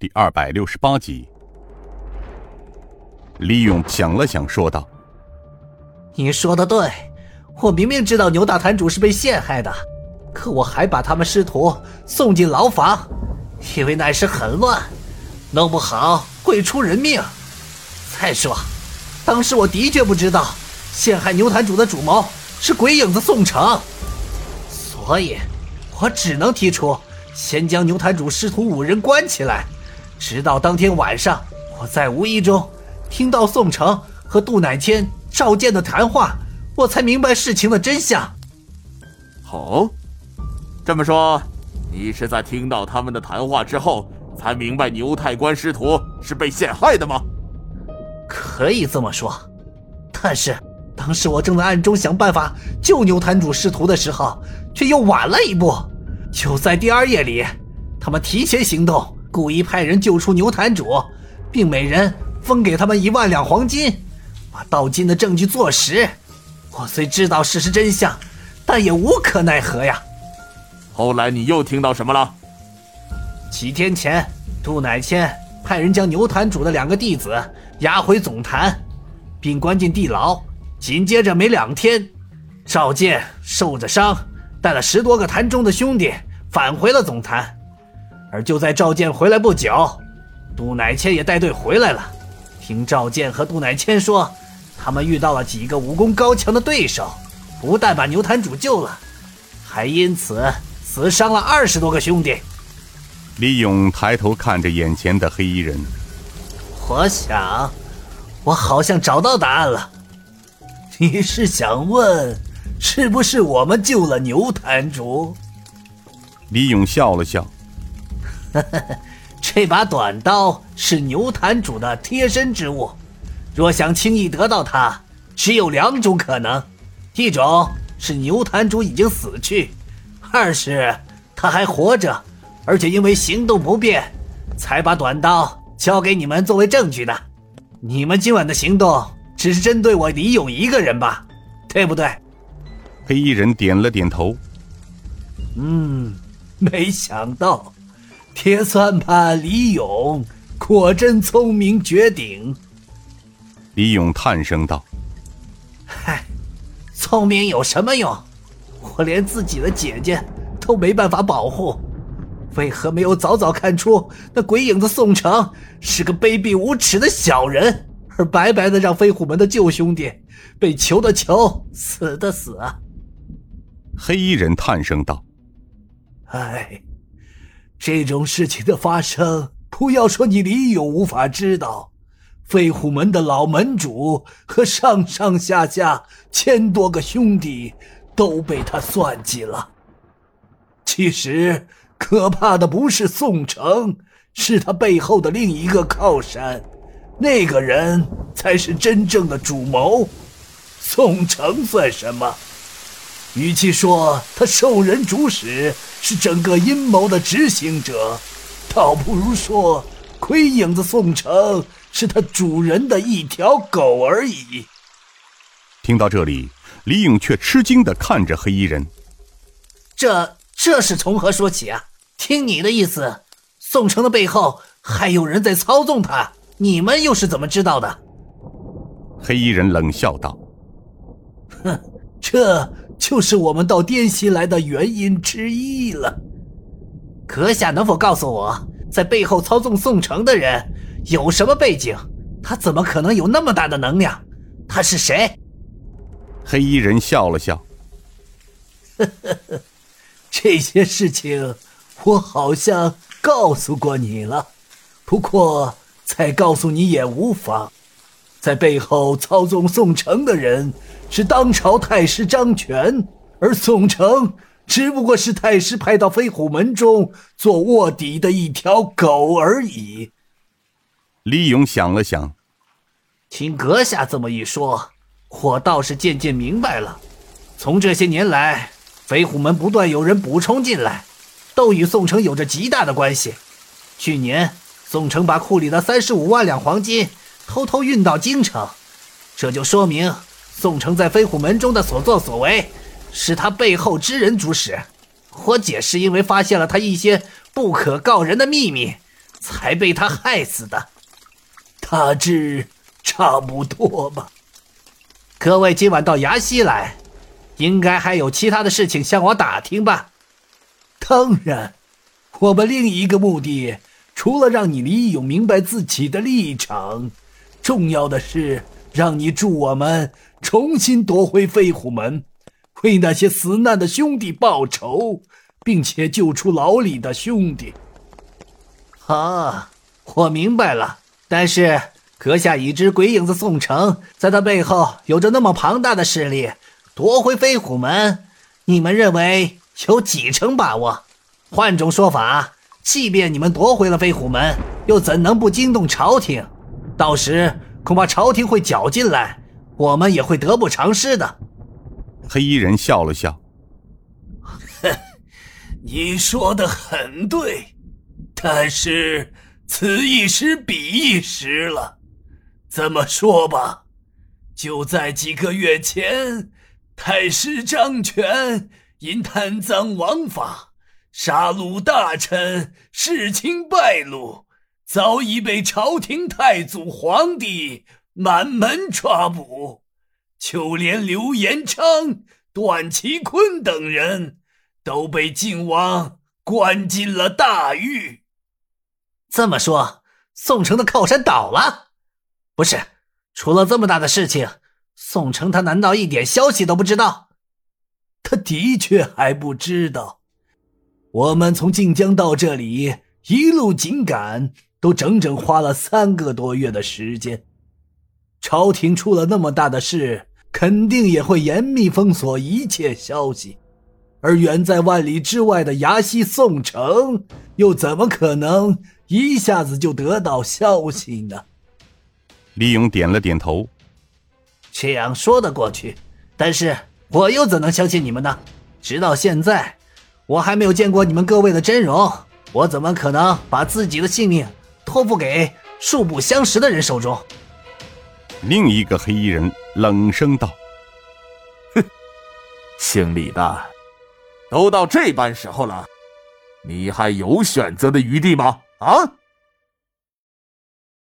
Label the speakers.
Speaker 1: 第二百六十八集。李勇想了想，说道：“
Speaker 2: 你说的对，我明明知道牛大坛主是被陷害的，可我还把他们师徒送进牢房，因为那时很乱，弄不好会出人命。再说，当时我的确不知道陷害牛坛主的主谋是鬼影子宋城，所以，我只能提出。”先将牛坛主师徒五人关起来，直到当天晚上，我在无意中听到宋城和杜乃谦、赵健的谈话，我才明白事情的真相。
Speaker 3: 哦，这么说，你是在听到他们的谈话之后，才明白牛太官师徒是被陷害的吗？
Speaker 2: 可以这么说，但是当时我正在暗中想办法救牛坛主师徒的时候，却又晚了一步。就在第二夜里，他们提前行动，故意派人救出牛坛主，并每人分给他们一万两黄金，把盗金的证据坐实。我虽知道事实真相，但也无可奈何呀。
Speaker 3: 后来你又听到什么了？
Speaker 2: 几天前，杜乃谦派人将牛坛主的两个弟子押回总坛，并关进地牢。紧接着没两天，赵健受着伤。带了十多个坛中的兄弟返回了总坛，而就在赵健回来不久，杜乃谦也带队回来了。听赵健和杜乃谦说，他们遇到了几个武功高强的对手，不但把牛坛主救了，还因此死伤了二十多个兄弟。
Speaker 1: 李勇抬头看着眼前的黑衣人，
Speaker 2: 我想，我好像找到答案了。你是想问？是不是我们救了牛坛主？
Speaker 1: 李勇笑了笑，
Speaker 2: 这把短刀是牛坛主的贴身之物，若想轻易得到它，只有两种可能：一种是牛坛主已经死去，二是他还活着，而且因为行动不便，才把短刀交给你们作为证据的。你们今晚的行动只是针对我李勇一个人吧？对不对？
Speaker 1: 黑衣人点了点头。
Speaker 2: 嗯，没想到铁算盘李勇果真聪明绝顶。
Speaker 1: 李勇叹声道：“
Speaker 2: 嗨，聪明有什么用？我连自己的姐姐都没办法保护，为何没有早早看出那鬼影子宋城是个卑鄙无耻的小人，而白白的让飞虎门的旧兄弟被囚的囚，死的死啊？”
Speaker 1: 黑衣人叹声道：“
Speaker 2: 哎，这种事情的发生，不要说你李勇无法知道，飞虎门的老门主和上上下下千多个兄弟都被他算计了。其实，可怕的不是宋城，是他背后的另一个靠山，那个人才是真正的主谋。宋城算什么？”与其说他受人主使是整个阴谋的执行者，倒不如说鬼影子宋城是他主人的一条狗而已。
Speaker 1: 听到这里，李勇却吃惊的看着黑衣人：“
Speaker 2: 这这是从何说起啊？听你的意思，宋城的背后还有人在操纵他，你们又是怎么知道的？”
Speaker 1: 黑衣人冷笑道：“
Speaker 2: 哼，这……”就是我们到滇西来的原因之一了。阁下能否告诉我，在背后操纵宋城的人有什么背景？他怎么可能有那么大的能量？他是谁？
Speaker 1: 黑衣人笑了笑：“
Speaker 2: 这些事情我好像告诉过你了，不过再告诉你也无妨。在背后操纵宋城的人。”是当朝太师张权，而宋城只不过是太师派到飞虎门中做卧底的一条狗而已。
Speaker 1: 李勇想了想，
Speaker 2: 听阁下这么一说，我倒是渐渐明白了。从这些年来，飞虎门不断有人补充进来，都与宋城有着极大的关系。去年，宋城把库里的三十五万两黄金偷偷运到京城，这就说明。宋城在飞虎门中的所作所为，是他背后之人主使。我姐是因为发现了他一些不可告人的秘密，才被他害死的。大致差不多吧。各位今晚到崖西来，应该还有其他的事情向我打听吧？当然，我们另一个目的，除了让你李勇明白自己的立场，重要的是让你助我们重新夺回飞虎门，为那些死难的兄弟报仇，并且救出老李的兄弟。啊，我明白了。但是阁下已知鬼影子宋城在他背后有着那么庞大的势力，夺回飞虎门，你们认为有几成把握？换种说法，即便你们夺回了飞虎门，又怎能不惊动朝廷？到时恐怕朝廷会搅进来，我们也会得不偿失的。
Speaker 1: 黑衣人笑了笑：“
Speaker 2: 哼，你说的很对，但是……”此一时彼一时了，这么说吧，就在几个月前，太师张权因贪赃枉法、杀戮大臣，事情败露，早已被朝廷太祖皇帝满门抓捕，就连刘延昌、段祺坤等人都被晋王关进了大狱。这么说，宋城的靠山倒了？不是，出了这么大的事情，宋城他难道一点消息都不知道？他的确还不知道。我们从晋江到这里一路紧赶，都整整花了三个多月的时间。朝廷出了那么大的事，肯定也会严密封锁一切消息。而远在万里之外的崖西宋城，又怎么可能？一下子就得到消息呢？
Speaker 1: 李勇点了点头，
Speaker 2: 这样说得过去，但是我又怎能相信你们呢？直到现在，我还没有见过你们各位的真容，我怎么可能把自己的性命托付给素不相识的人手中？
Speaker 1: 另一个黑衣人冷声道：“
Speaker 3: 哼，姓李的，都到这般时候了，你还有选择的余地吗？”啊！